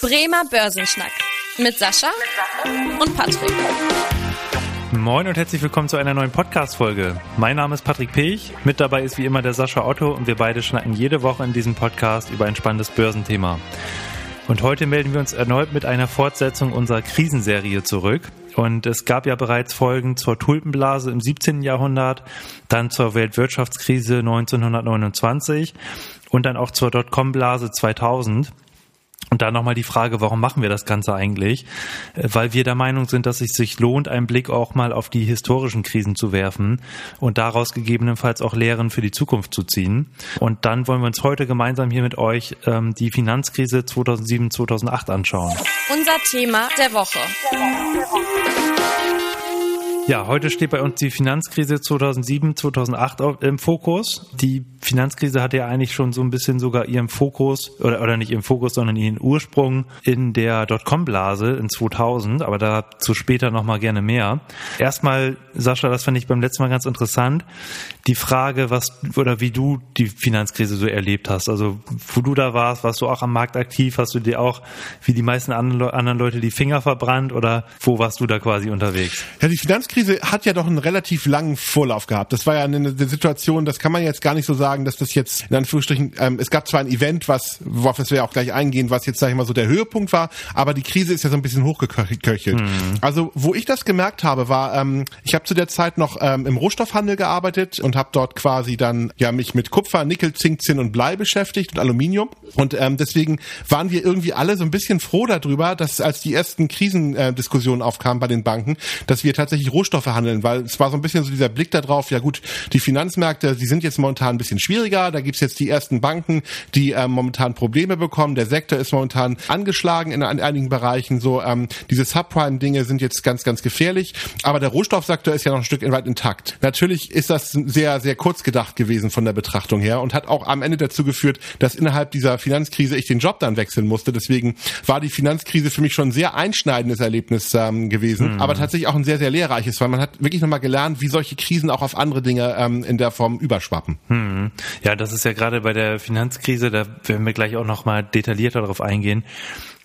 Bremer Börsenschnack mit Sascha und Patrick. Moin und herzlich willkommen zu einer neuen Podcast-Folge. Mein Name ist Patrick Pech, mit dabei ist wie immer der Sascha Otto und wir beide schnacken jede Woche in diesem Podcast über ein spannendes Börsenthema. Und heute melden wir uns erneut mit einer Fortsetzung unserer Krisenserie zurück. Und es gab ja bereits Folgen zur Tulpenblase im 17. Jahrhundert, dann zur Weltwirtschaftskrise 1929 und dann auch zur Dotcom-Blase 2000. Und da nochmal die Frage, warum machen wir das Ganze eigentlich? Äh, weil wir der Meinung sind, dass es sich lohnt, einen Blick auch mal auf die historischen Krisen zu werfen und daraus gegebenenfalls auch Lehren für die Zukunft zu ziehen. Und dann wollen wir uns heute gemeinsam hier mit euch ähm, die Finanzkrise 2007, 2008 anschauen. Unser Thema der Woche. Der Woche. Ja, heute steht bei uns die Finanzkrise 2007, 2008 im Fokus. Die Finanzkrise hatte ja eigentlich schon so ein bisschen sogar ihren Fokus, oder, oder nicht ihren Fokus, sondern ihren Ursprung in der Dotcom-Blase in 2000, aber dazu später nochmal gerne mehr. Erstmal, Sascha, das fand ich beim letzten Mal ganz interessant, die Frage, was, oder wie du die Finanzkrise so erlebt hast. Also, wo du da warst, warst du auch am Markt aktiv, hast du dir auch, wie die meisten anderen Leute, die Finger verbrannt oder wo warst du da quasi unterwegs? Ja, die Finanzkrise Finanzkrise hat ja doch einen relativ langen Vorlauf gehabt. Das war ja eine, eine Situation, das kann man jetzt gar nicht so sagen, dass das jetzt in Anführungsstrichen, ähm, es gab zwar ein Event, was, worauf wir ja auch gleich eingehen, was jetzt, sag ich mal, so der Höhepunkt war, aber die Krise ist ja so ein bisschen hochgeköchelt. Mhm. Also, wo ich das gemerkt habe, war, ähm, ich habe zu der Zeit noch ähm, im Rohstoffhandel gearbeitet und habe dort quasi dann ja mich mit Kupfer, Nickel, Zink, Zinn und Blei beschäftigt und Aluminium. Und ähm, deswegen waren wir irgendwie alle so ein bisschen froh darüber, dass als die ersten Krisendiskussionen aufkamen bei den Banken, dass wir tatsächlich Rohstoff Rohstoffe handeln, weil es war so ein bisschen so dieser Blick darauf, ja gut, die Finanzmärkte, die sind jetzt momentan ein bisschen schwieriger, da gibt's jetzt die ersten Banken, die ähm, momentan Probleme bekommen, der Sektor ist momentan angeschlagen in, in einigen Bereichen, so ähm, diese Subprime-Dinge sind jetzt ganz, ganz gefährlich, aber der Rohstoffsektor ist ja noch ein Stück weit intakt. Natürlich ist das sehr, sehr kurz gedacht gewesen von der Betrachtung her und hat auch am Ende dazu geführt, dass innerhalb dieser Finanzkrise ich den Job dann wechseln musste. Deswegen war die Finanzkrise für mich schon ein sehr einschneidendes Erlebnis ähm, gewesen, mhm. aber tatsächlich auch ein sehr, sehr lehrreiches weil man hat wirklich nochmal gelernt, wie solche Krisen auch auf andere Dinge ähm, in der Form überschwappen. Hm. Ja, das ist ja gerade bei der Finanzkrise, da werden wir gleich auch nochmal detaillierter darauf eingehen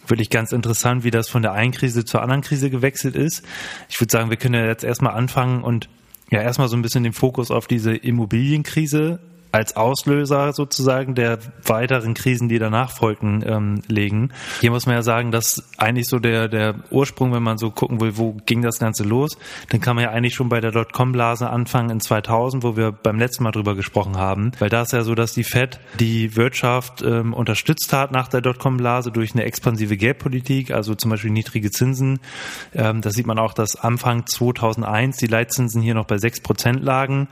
wirklich ganz interessant, wie das von der einen Krise zur anderen Krise gewechselt ist. Ich würde sagen, wir können ja jetzt erstmal anfangen und ja erstmal so ein bisschen den Fokus auf diese Immobilienkrise als Auslöser sozusagen der weiteren Krisen, die danach folgten, ähm, legen. Hier muss man ja sagen, dass eigentlich so der, der Ursprung, wenn man so gucken will, wo ging das Ganze los, dann kann man ja eigentlich schon bei der Dotcom-Blase anfangen in 2000, wo wir beim letzten Mal drüber gesprochen haben, weil da ist ja so, dass die Fed die Wirtschaft ähm, unterstützt hat nach der Dotcom-Blase durch eine expansive Geldpolitik, also zum Beispiel niedrige Zinsen. Ähm, da sieht man auch, dass Anfang 2001 die Leitzinsen hier noch bei sechs Prozent lagen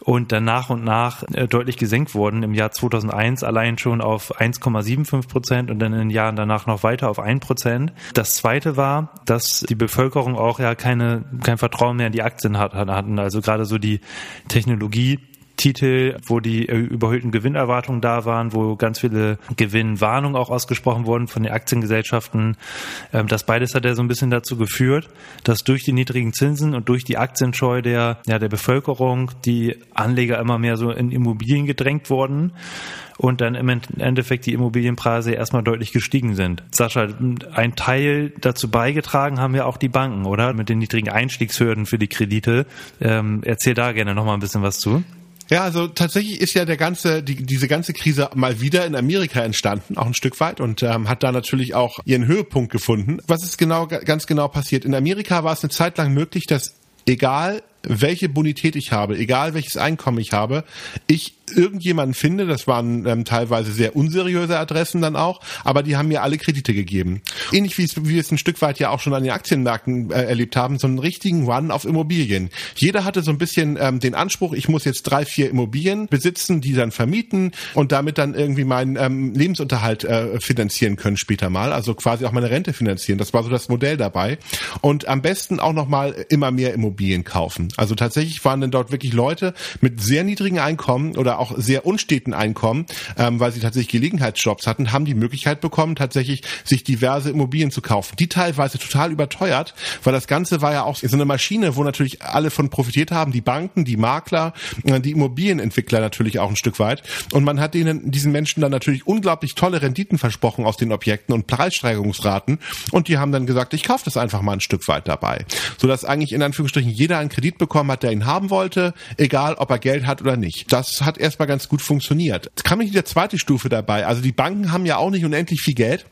und dann nach und nach äh, deutlich gesenkt wurden. Im Jahr 2001 allein schon auf 1,75 Prozent und dann in den Jahren danach noch weiter auf 1 Prozent. Das zweite war, dass die Bevölkerung auch ja keine, kein Vertrauen mehr in die Aktien hatten. Also gerade so die Technologie Titel, wo die äh, überhöhten Gewinnerwartungen da waren, wo ganz viele Gewinnwarnungen auch ausgesprochen wurden von den Aktiengesellschaften. Ähm, das beides hat ja so ein bisschen dazu geführt, dass durch die niedrigen Zinsen und durch die Aktienscheu der, ja, der Bevölkerung die Anleger immer mehr so in Immobilien gedrängt wurden und dann im Endeffekt die Immobilienpreise erstmal deutlich gestiegen sind. Sascha, ein Teil dazu beigetragen haben ja auch die Banken, oder? Mit den niedrigen Einstiegshürden für die Kredite. Ähm, erzähl da gerne nochmal ein bisschen was zu. Ja, also tatsächlich ist ja der ganze, die, diese ganze Krise mal wieder in Amerika entstanden, auch ein Stück weit und ähm, hat da natürlich auch ihren Höhepunkt gefunden. Was ist genau, ganz genau passiert? In Amerika war es eine Zeit lang möglich, dass egal welche Bonität ich habe, egal welches Einkommen ich habe, ich irgendjemanden finde, das waren ähm, teilweise sehr unseriöse Adressen dann auch, aber die haben mir alle Kredite gegeben. Ähnlich wie, es, wie wir es ein Stück weit ja auch schon an den Aktienmärkten äh, erlebt haben, so einen richtigen Run auf Immobilien. Jeder hatte so ein bisschen ähm, den Anspruch, ich muss jetzt drei, vier Immobilien besitzen, die dann vermieten und damit dann irgendwie meinen ähm, Lebensunterhalt äh, finanzieren können später mal, also quasi auch meine Rente finanzieren. Das war so das Modell dabei. Und am besten auch nochmal immer mehr Immobilien kaufen. Also tatsächlich waren dann dort wirklich Leute mit sehr niedrigen Einkommen oder auch sehr unsteten Einkommen, ähm, weil sie tatsächlich Gelegenheitsjobs hatten, haben die Möglichkeit bekommen, tatsächlich sich diverse Immobilien zu kaufen. Die teilweise total überteuert, weil das Ganze war ja auch so eine Maschine, wo natürlich alle von profitiert haben, die Banken, die Makler, äh, die Immobilienentwickler natürlich auch ein Stück weit. Und man hat denen, diesen Menschen dann natürlich unglaublich tolle Renditen versprochen aus den Objekten und Preissteigerungsraten. Und die haben dann gesagt, ich kaufe das einfach mal ein Stück weit dabei. Sodass eigentlich in Anführungsstrichen jeder einen Kredit bekommen hat, der ihn haben wollte, egal ob er Geld hat oder nicht. Das hat erstmal ganz gut funktioniert. Jetzt kam nicht die zweite Stufe dabei. Also die Banken haben ja auch nicht unendlich viel Geld.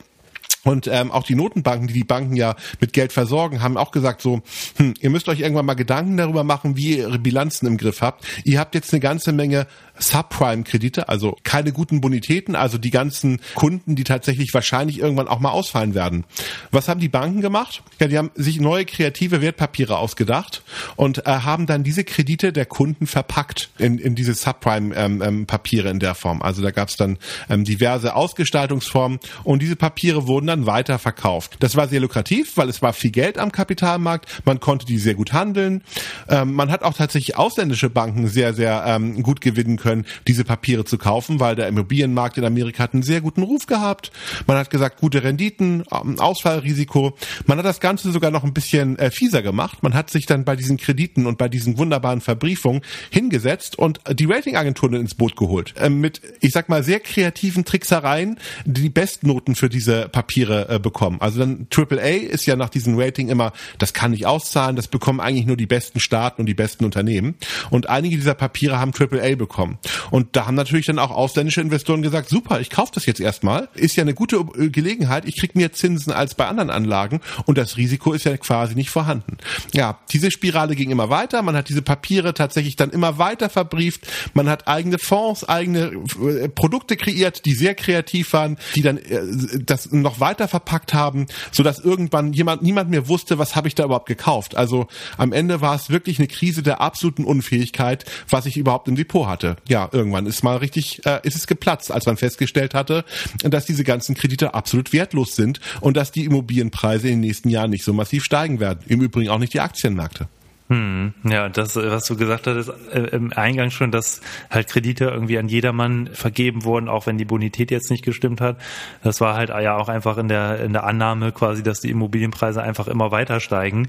Und ähm, auch die Notenbanken, die die Banken ja mit Geld versorgen, haben auch gesagt so, hm, ihr müsst euch irgendwann mal Gedanken darüber machen, wie ihr ihre Bilanzen im Griff habt. Ihr habt jetzt eine ganze Menge Subprime-Kredite, also keine guten Bonitäten, also die ganzen Kunden, die tatsächlich wahrscheinlich irgendwann auch mal ausfallen werden. Was haben die Banken gemacht? Ja, die haben sich neue kreative Wertpapiere ausgedacht und äh, haben dann diese Kredite der Kunden verpackt in, in diese Subprime-Papiere ähm, ähm, in der Form. Also da gab es dann ähm, diverse Ausgestaltungsformen und diese Papiere wurden dann weiterverkauft. Das war sehr lukrativ, weil es war viel Geld am Kapitalmarkt, man konnte die sehr gut handeln. Ähm, man hat auch tatsächlich ausländische Banken sehr, sehr ähm, gut gewinnen können können, diese Papiere zu kaufen, weil der Immobilienmarkt in Amerika hat einen sehr guten Ruf gehabt. Man hat gesagt, gute Renditen, ähm, Ausfallrisiko. Man hat das Ganze sogar noch ein bisschen äh, fieser gemacht. Man hat sich dann bei diesen Krediten und bei diesen wunderbaren Verbriefungen hingesetzt und die Ratingagenturen ins Boot geholt. Ähm, mit, ich sag mal, sehr kreativen Tricksereien, die Bestnoten für diese Papiere äh, bekommen. Also dann AAA ist ja nach diesem Rating immer, das kann nicht auszahlen, das bekommen eigentlich nur die besten Staaten und die besten Unternehmen. Und einige dieser Papiere haben AAA bekommen. Und da haben natürlich dann auch ausländische Investoren gesagt, super, ich kaufe das jetzt erstmal. Ist ja eine gute äh, Gelegenheit. Ich krieg mehr Zinsen als bei anderen Anlagen und das Risiko ist ja quasi nicht vorhanden. Ja, diese Spirale ging immer weiter. Man hat diese Papiere tatsächlich dann immer weiter verbrieft. Man hat eigene Fonds, eigene äh, Produkte kreiert, die sehr kreativ waren, die dann äh, das noch weiter verpackt haben, so dass irgendwann jemand, niemand mehr wusste, was habe ich da überhaupt gekauft. Also am Ende war es wirklich eine Krise der absoluten Unfähigkeit, was ich überhaupt im Depot hatte ja, irgendwann ist mal richtig, äh, ist es geplatzt, als man festgestellt hatte, dass diese ganzen Kredite absolut wertlos sind und dass die Immobilienpreise in den nächsten Jahren nicht so massiv steigen werden. Im Übrigen auch nicht die Aktienmärkte. Hm, ja, das, was du gesagt hattest äh, im Eingang schon, dass halt Kredite irgendwie an jedermann vergeben wurden, auch wenn die Bonität jetzt nicht gestimmt hat. Das war halt ja auch einfach in der, in der Annahme quasi, dass die Immobilienpreise einfach immer weiter steigen,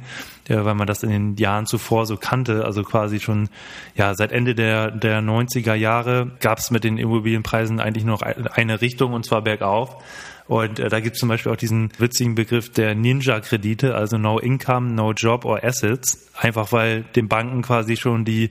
ja, weil man das in den Jahren zuvor so kannte. Also quasi schon, ja, seit Ende der, der 90er Jahre gab es mit den Immobilienpreisen eigentlich nur noch eine Richtung und zwar bergauf. Und äh, da gibt es zum Beispiel auch diesen witzigen Begriff der Ninja-Kredite, also No Income, No Job or Assets. Einfach weil den Banken quasi schon die,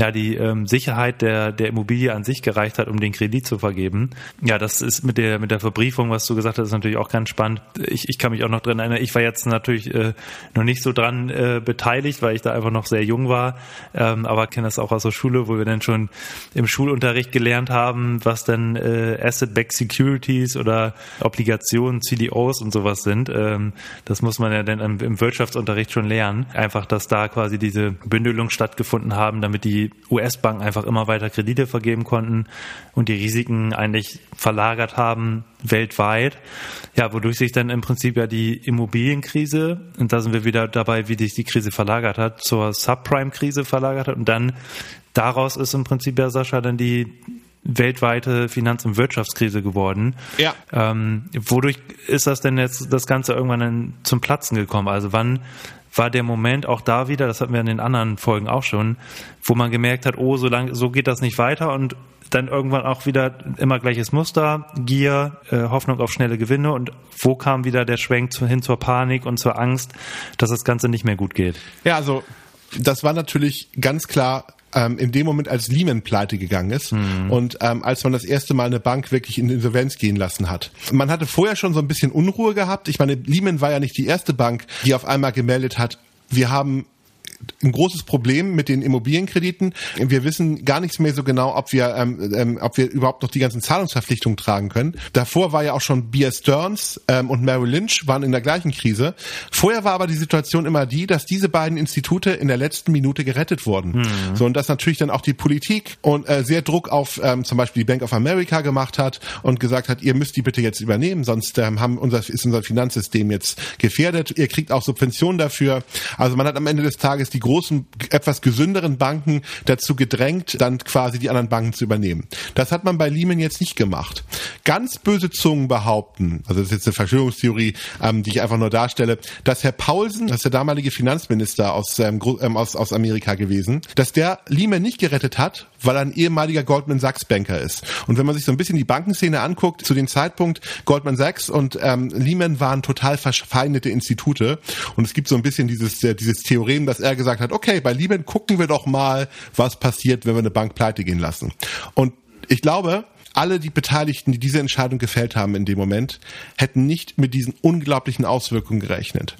ja, die ähm, Sicherheit der, der Immobilie an sich gereicht hat, um den Kredit zu vergeben. Ja, das ist mit der, mit der Verbriefung, was du gesagt hast, natürlich auch ganz spannend. Ich, ich kann mich auch noch dran erinnern, ich war jetzt natürlich äh, noch nicht so dran äh, beteiligt, weil ich da einfach noch sehr jung war. Ähm, aber kenne das auch aus der Schule, wo wir dann schon im Schulunterricht gelernt haben, was denn äh, Asset-Backed Securities oder Obligationen, CDOs und sowas sind. Ähm, das muss man ja dann im, Wirtschaftsunterricht schon lernen. Einfach, dass da quasi diese Bündelung stattgefunden haben, damit die US-Banken einfach immer weiter Kredite vergeben konnten und die Risiken eigentlich verlagert haben weltweit. Ja, wodurch sich dann im Prinzip ja die Immobilienkrise, und da sind wir wieder dabei, wie sich die Krise verlagert hat, zur Subprime-Krise verlagert hat und dann daraus ist im Prinzip ja Sascha dann die weltweite Finanz- und Wirtschaftskrise geworden. Ja. Ähm, wodurch ist das denn jetzt das Ganze irgendwann dann zum Platzen gekommen? Also wann war der Moment auch da wieder, das hatten wir in den anderen Folgen auch schon, wo man gemerkt hat, oh, so lang, so geht das nicht weiter und dann irgendwann auch wieder immer gleiches Muster, Gier, äh, Hoffnung auf schnelle Gewinne und wo kam wieder der Schwenk zu, hin zur Panik und zur Angst, dass das Ganze nicht mehr gut geht? Ja, also das war natürlich ganz klar ähm, in dem Moment, als Lehman pleite gegangen ist mhm. und ähm, als man das erste Mal eine Bank wirklich in Insolvenz gehen lassen hat. Man hatte vorher schon so ein bisschen Unruhe gehabt. Ich meine, Lehman war ja nicht die erste Bank, die auf einmal gemeldet hat, wir haben ein großes Problem mit den Immobilienkrediten. Wir wissen gar nichts mehr so genau, ob wir, ähm, ähm, ob wir überhaupt noch die ganzen Zahlungsverpflichtungen tragen können. Davor war ja auch schon Bear Stearns ähm, und Merrill Lynch waren in der gleichen Krise. Vorher war aber die Situation immer die, dass diese beiden Institute in der letzten Minute gerettet wurden. Mhm. So und dass natürlich dann auch die Politik und äh, sehr Druck auf ähm, zum Beispiel die Bank of America gemacht hat und gesagt hat, ihr müsst die bitte jetzt übernehmen, sonst ähm, haben unser, ist unser Finanzsystem jetzt gefährdet. Ihr kriegt auch Subventionen dafür. Also man hat am Ende des Tages die großen, etwas gesünderen Banken dazu gedrängt, dann quasi die anderen Banken zu übernehmen. Das hat man bei Lehman jetzt nicht gemacht. Ganz böse Zungen behaupten, also das ist jetzt eine Verschwörungstheorie, ähm, die ich einfach nur darstelle, dass Herr Paulsen, das ist der damalige Finanzminister aus, ähm, ähm, aus, aus Amerika gewesen, dass der Lehman nicht gerettet hat, weil er ein ehemaliger Goldman Sachs Banker ist. Und wenn man sich so ein bisschen die Bankenszene anguckt, zu dem Zeitpunkt Goldman Sachs und ähm, Lehman waren total verfeindete Institute. Und es gibt so ein bisschen dieses, äh, dieses Theorem, dass er gesagt hat, okay, bei Lehman gucken wir doch mal, was passiert, wenn wir eine Bank pleite gehen lassen. Und ich glaube, alle die Beteiligten, die diese Entscheidung gefällt haben in dem Moment, hätten nicht mit diesen unglaublichen Auswirkungen gerechnet.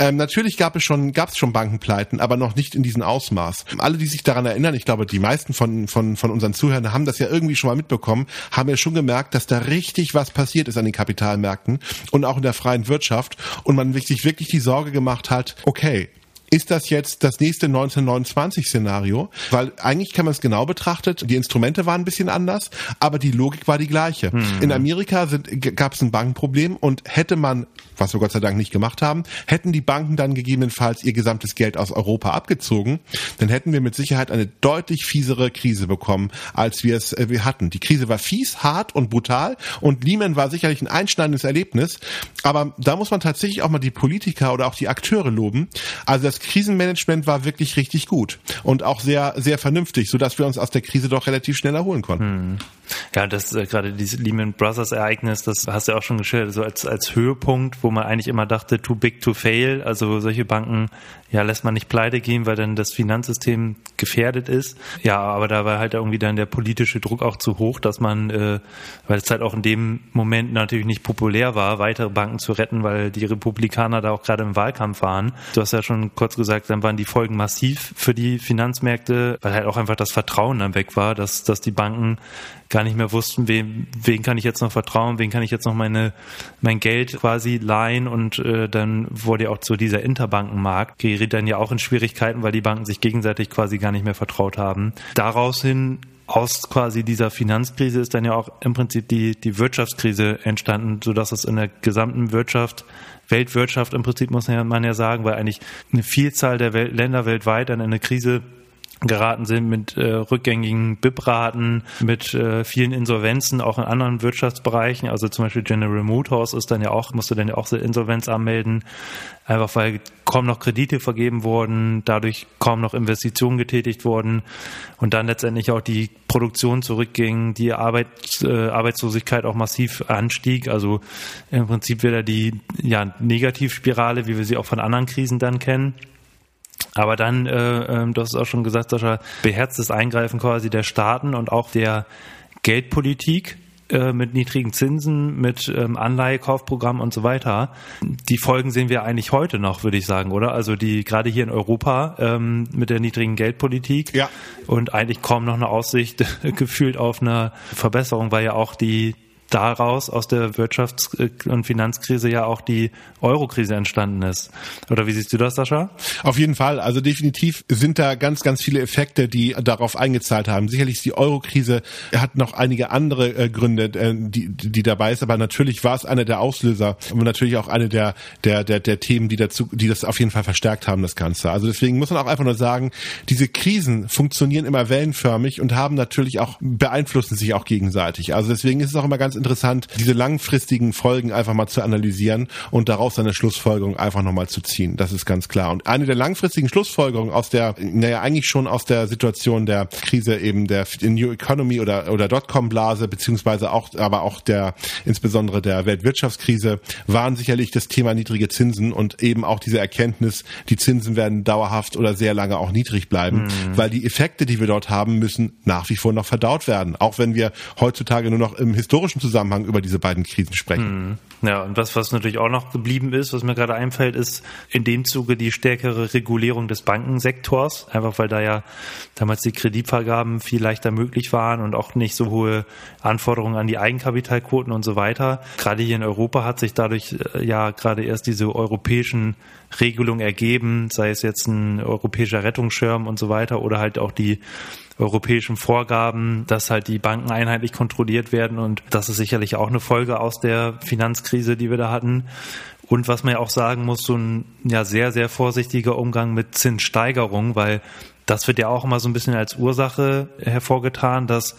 Ähm, natürlich gab es schon, gab es schon Bankenpleiten, aber noch nicht in diesem Ausmaß. Alle, die sich daran erinnern, ich glaube, die meisten von, von, von unseren Zuhörern haben das ja irgendwie schon mal mitbekommen, haben ja schon gemerkt, dass da richtig was passiert ist an den Kapitalmärkten und auch in der freien Wirtschaft und man sich wirklich die Sorge gemacht hat, okay, ist das jetzt das nächste 1929-Szenario? Weil eigentlich kann man es genau betrachtet, die Instrumente waren ein bisschen anders, aber die Logik war die gleiche. Hm. In Amerika gab es ein Bankenproblem und hätte man, was wir Gott sei Dank nicht gemacht haben, hätten die Banken dann gegebenenfalls ihr gesamtes Geld aus Europa abgezogen, dann hätten wir mit Sicherheit eine deutlich fiesere Krise bekommen, als wir es äh, wir hatten. Die Krise war fies, hart und brutal und Lehman war sicherlich ein einschneidendes Erlebnis, aber da muss man tatsächlich auch mal die Politiker oder auch die Akteure loben. Also das Krisenmanagement war wirklich richtig gut und auch sehr, sehr vernünftig, sodass wir uns aus der Krise doch relativ schnell erholen konnten. Hm. Ja, das äh, gerade dieses Lehman Brothers Ereignis, das hast du ja auch schon geschildert, so als, als Höhepunkt, wo man eigentlich immer dachte, too big to fail. Also solche Banken, ja, lässt man nicht pleite gehen, weil dann das Finanzsystem gefährdet ist. Ja, aber da war halt irgendwie dann der politische Druck auch zu hoch, dass man, äh, weil es halt auch in dem Moment natürlich nicht populär war, weitere Banken zu retten, weil die Republikaner da auch gerade im Wahlkampf waren. Du hast ja schon kurz gesagt, dann waren die Folgen massiv für die Finanzmärkte, weil halt auch einfach das Vertrauen dann weg war, dass, dass die Banken gar nicht mehr wussten, wem, wen kann ich jetzt noch vertrauen, wen kann ich jetzt noch meine, mein Geld quasi leihen und äh, dann wurde ja auch so dieser Interbankenmarkt geriet dann ja auch in Schwierigkeiten, weil die Banken sich gegenseitig quasi gar nicht mehr vertraut haben. Daraus hin aus quasi dieser Finanzkrise ist dann ja auch im Prinzip die, die Wirtschaftskrise entstanden, so dass es in der gesamten Wirtschaft Weltwirtschaft im Prinzip muss man ja sagen, weil eigentlich eine Vielzahl der Welt, Länder weltweit dann in eine Krise geraten sind mit äh, rückgängigen BIP-Raten, mit äh, vielen Insolvenzen, auch in anderen Wirtschaftsbereichen. Also zum Beispiel General Motors ist dann ja auch, musste dann ja auch Insolvenz anmelden, einfach weil kaum noch Kredite vergeben wurden, dadurch kaum noch Investitionen getätigt wurden und dann letztendlich auch die Produktion zurückging, die Arbeit, äh, Arbeitslosigkeit auch massiv anstieg. Also im Prinzip wieder die ja, Negativspirale, wie wir sie auch von anderen Krisen dann kennen. Aber dann, äh, äh, du hast es auch schon gesagt, Sascha, beherztes Eingreifen quasi der Staaten und auch der Geldpolitik äh, mit niedrigen Zinsen, mit ähm, Anleihekaufprogrammen und so weiter. Die Folgen sehen wir eigentlich heute noch, würde ich sagen, oder? Also die gerade hier in Europa ähm, mit der niedrigen Geldpolitik ja. und eigentlich kaum noch eine Aussicht gefühlt auf eine Verbesserung, weil ja auch die daraus aus der Wirtschafts- und Finanzkrise ja auch die Eurokrise entstanden ist. Oder wie siehst du das, Sascha? Auf jeden Fall. Also definitiv sind da ganz, ganz viele Effekte, die darauf eingezahlt haben. Sicherlich ist die Eurokrise hat noch einige andere äh, Gründe, äh, die, die dabei ist, aber natürlich war es einer der Auslöser und natürlich auch eine der, der, der, der Themen, die dazu, die das auf jeden Fall verstärkt haben, das Ganze. Also deswegen muss man auch einfach nur sagen, diese Krisen funktionieren immer wellenförmig und haben natürlich auch, beeinflussen sich auch gegenseitig. Also deswegen ist es auch immer ganz interessant, diese langfristigen Folgen einfach mal zu analysieren und daraus seine Schlussfolgerung einfach nochmal zu ziehen. Das ist ganz klar. Und eine der langfristigen Schlussfolgerungen aus der, naja, eigentlich schon aus der Situation der Krise eben der New Economy oder, oder Dotcom-Blase, beziehungsweise auch, aber auch der, insbesondere der Weltwirtschaftskrise, waren sicherlich das Thema niedrige Zinsen und eben auch diese Erkenntnis, die Zinsen werden dauerhaft oder sehr lange auch niedrig bleiben, mhm. weil die Effekte, die wir dort haben, müssen nach wie vor noch verdaut werden. Auch wenn wir heutzutage nur noch im historischen Zusammenhang über diese beiden Krisen sprechen. Hm. Ja, und was, was natürlich auch noch geblieben ist, was mir gerade einfällt, ist in dem Zuge die stärkere Regulierung des Bankensektors. Einfach weil da ja damals die Kreditvergaben viel leichter möglich waren und auch nicht so hohe Anforderungen an die Eigenkapitalquoten und so weiter. Gerade hier in Europa hat sich dadurch äh, ja gerade erst diese europäischen Regelungen ergeben, sei es jetzt ein europäischer Rettungsschirm und so weiter oder halt auch die europäischen Vorgaben, dass halt die Banken einheitlich kontrolliert werden und das ist sicherlich auch eine Folge aus der Finanzkrise, die wir da hatten. Und was man ja auch sagen muss, so ein ja sehr, sehr vorsichtiger Umgang mit Zinssteigerungen, weil das wird ja auch immer so ein bisschen als Ursache hervorgetan, dass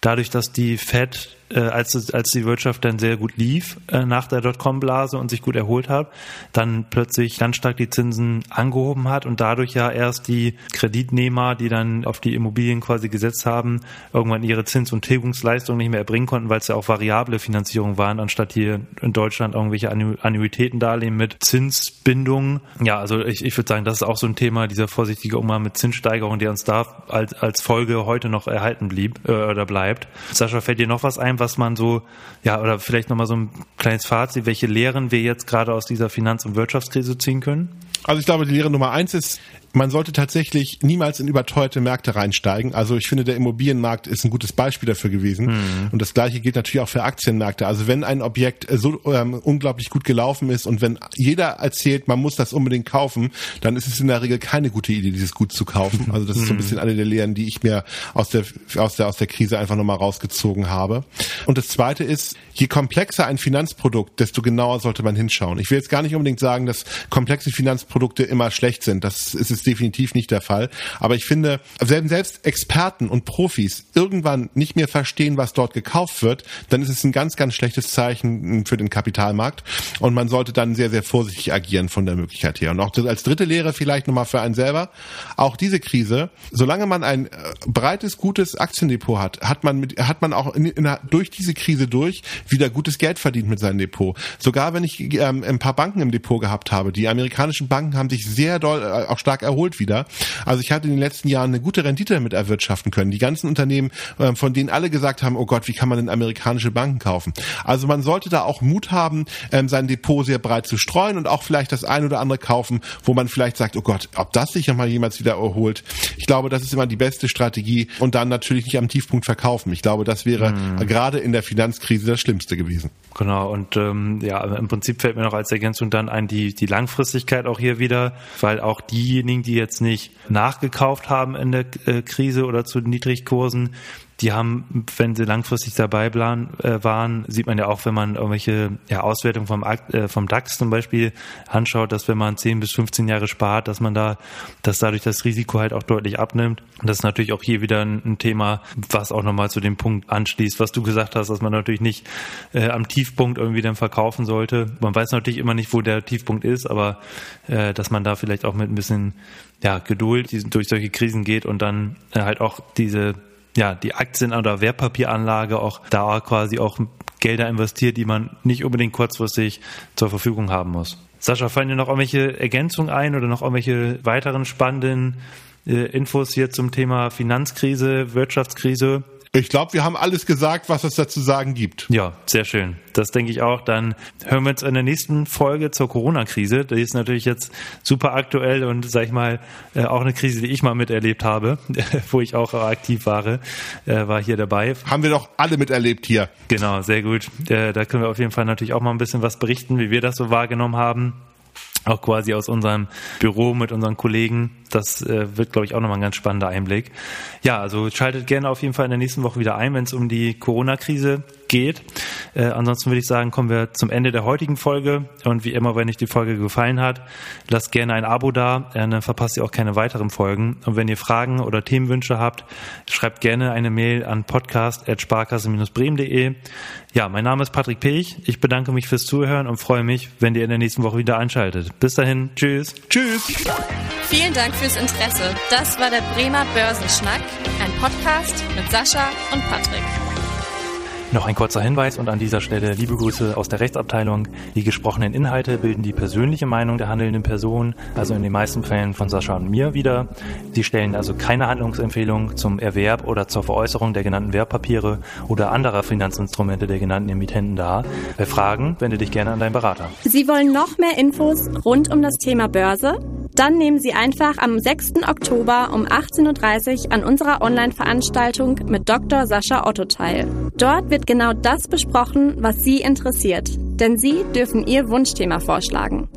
dadurch, dass die Fed äh, als, als die Wirtschaft dann sehr gut lief äh, nach der Dotcom-Blase und sich gut erholt hat, dann plötzlich ganz stark die Zinsen angehoben hat und dadurch ja erst die Kreditnehmer, die dann auf die Immobilien quasi gesetzt haben, irgendwann ihre Zins- und Tilgungsleistung nicht mehr erbringen konnten, weil es ja auch variable Finanzierung waren, anstatt hier in Deutschland irgendwelche Annu Annuitätendarlehen mit Zinsbindungen. Ja, also ich, ich würde sagen, das ist auch so ein Thema, dieser vorsichtige Umgang mit Zinssteigerung, der uns da als, als Folge heute noch erhalten blieb äh, oder bleibt. Sascha, fällt dir noch was ein, was man so, ja, oder vielleicht nochmal so ein kleines Fazit, welche Lehren wir jetzt gerade aus dieser Finanz- und Wirtschaftskrise ziehen können? Also ich glaube, die Lehre Nummer eins ist, man sollte tatsächlich niemals in überteuerte Märkte reinsteigen. Also ich finde, der Immobilienmarkt ist ein gutes Beispiel dafür gewesen. Mhm. Und das gleiche gilt natürlich auch für Aktienmärkte. Also wenn ein Objekt so ähm, unglaublich gut gelaufen ist und wenn jeder erzählt, man muss das unbedingt kaufen, dann ist es in der Regel keine gute Idee, dieses Gut zu kaufen. Also das ist so ein mhm. bisschen eine der Lehren, die ich mir aus der, aus der, aus der Krise einfach nochmal rausgezogen habe. Und das zweite ist, je komplexer ein Finanzprodukt, desto genauer sollte man hinschauen. Ich will jetzt gar nicht unbedingt sagen, dass komplexe Finanzprodukte immer schlecht sind. Das ist es definitiv nicht der Fall. Aber ich finde, wenn selbst Experten und Profis irgendwann nicht mehr verstehen, was dort gekauft wird, dann ist es ein ganz, ganz schlechtes Zeichen für den Kapitalmarkt. Und man sollte dann sehr, sehr vorsichtig agieren von der Möglichkeit her. Und auch als dritte Lehre vielleicht nochmal für einen selber. Auch diese Krise, solange man ein äh, breites, gutes Aktiendepot hat, hat man mit, hat man auch in, in, durch diese Krise durch wieder gutes Geld verdient mit seinem Depot. Sogar wenn ich ähm, ein paar Banken im Depot gehabt habe, die amerikanischen Banken haben sich sehr doll, äh, auch stark erholt erholt wieder. Also ich hatte in den letzten Jahren eine gute Rendite damit erwirtschaften können. Die ganzen Unternehmen, ähm, von denen alle gesagt haben, oh Gott, wie kann man denn amerikanische Banken kaufen? Also man sollte da auch Mut haben, ähm, sein Depot sehr breit zu streuen und auch vielleicht das ein oder andere kaufen, wo man vielleicht sagt, oh Gott, ob das sich ja mal jemals wieder erholt. Ich glaube, das ist immer die beste Strategie und dann natürlich nicht am Tiefpunkt verkaufen. Ich glaube, das wäre mhm. gerade in der Finanzkrise das Schlimmste gewesen. Genau, und ähm, ja, im Prinzip fällt mir noch als Ergänzung dann ein, die, die Langfristigkeit auch hier wieder, weil auch diejenigen, die jetzt nicht nachgekauft haben in der äh, Krise oder zu Niedrigkursen, die haben, wenn sie langfristig dabei äh, waren, sieht man ja auch, wenn man irgendwelche ja, Auswertungen vom, äh, vom DAX zum Beispiel anschaut, dass wenn man 10 bis 15 Jahre spart, dass man da, dass dadurch das Risiko halt auch deutlich abnimmt. Und das ist natürlich auch hier wieder ein, Thema, was auch nochmal zu dem Punkt anschließt, was du gesagt hast, dass man natürlich nicht äh, am Tiefpunkt irgendwie dann verkaufen sollte. Man weiß natürlich immer nicht, wo der Tiefpunkt ist, aber äh, dass man da vielleicht auch mit ein bisschen ja, Geduld durch solche Krisen geht und dann äh, halt auch diese ja, die Aktien- oder Wertpapieranlage auch da quasi auch Gelder investiert, die man nicht unbedingt kurzfristig zur Verfügung haben muss. Sascha, fallen dir noch irgendwelche Ergänzungen ein oder noch irgendwelche weiteren spannenden äh, Infos hier zum Thema Finanzkrise, Wirtschaftskrise? Ich glaube, wir haben alles gesagt, was es dazu sagen gibt. Ja, sehr schön. Das denke ich auch. Dann hören wir uns in der nächsten Folge zur Corona-Krise. Die ist natürlich jetzt super aktuell und, sag ich mal, äh, auch eine Krise, die ich mal miterlebt habe, wo ich auch aktiv war, äh, war hier dabei. Haben wir doch alle miterlebt hier. Genau, sehr gut. Äh, da können wir auf jeden Fall natürlich auch mal ein bisschen was berichten, wie wir das so wahrgenommen haben auch quasi aus unserem Büro mit unseren Kollegen. Das äh, wird, glaube ich, auch nochmal ein ganz spannender Einblick. Ja, also schaltet gerne auf jeden Fall in der nächsten Woche wieder ein, wenn es um die Corona-Krise geht. Äh, ansonsten würde ich sagen, kommen wir zum Ende der heutigen Folge. Und wie immer, wenn euch die Folge gefallen hat, lasst gerne ein Abo da, äh, dann verpasst ihr auch keine weiteren Folgen. Und wenn ihr Fragen oder Themenwünsche habt, schreibt gerne eine Mail an podcast.sparkasse-bremen.de. Ja, mein Name ist Patrick Pech. Ich bedanke mich fürs Zuhören und freue mich, wenn ihr in der nächsten Woche wieder einschaltet. Bis dahin, tschüss. Tschüss. Vielen Dank fürs Interesse. Das war der Bremer Börsenschnack, ein Podcast mit Sascha und Patrick. Noch ein kurzer Hinweis und an dieser Stelle liebe Grüße aus der Rechtsabteilung. Die gesprochenen Inhalte bilden die persönliche Meinung der handelnden Person, also in den meisten Fällen von Sascha und mir wieder. Sie stellen also keine Handlungsempfehlung zum Erwerb oder zur Veräußerung der genannten Wertpapiere oder anderer Finanzinstrumente der genannten Emittenten dar. Bei Fragen wende dich gerne an deinen Berater. Sie wollen noch mehr Infos rund um das Thema Börse? Dann nehmen Sie einfach am 6. Oktober um 18.30 Uhr an unserer Online-Veranstaltung mit Dr. Sascha Otto teil. Dort wird genau das besprochen, was Sie interessiert, denn Sie dürfen Ihr Wunschthema vorschlagen.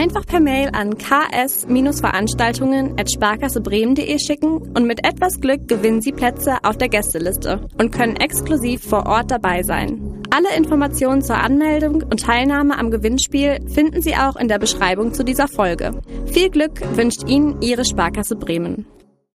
Einfach per Mail an ks-veranstaltungen.sparkassebremen.de schicken und mit etwas Glück gewinnen Sie Plätze auf der Gästeliste und können exklusiv vor Ort dabei sein. Alle Informationen zur Anmeldung und Teilnahme am Gewinnspiel finden Sie auch in der Beschreibung zu dieser Folge. Viel Glück wünscht Ihnen Ihre Sparkasse Bremen.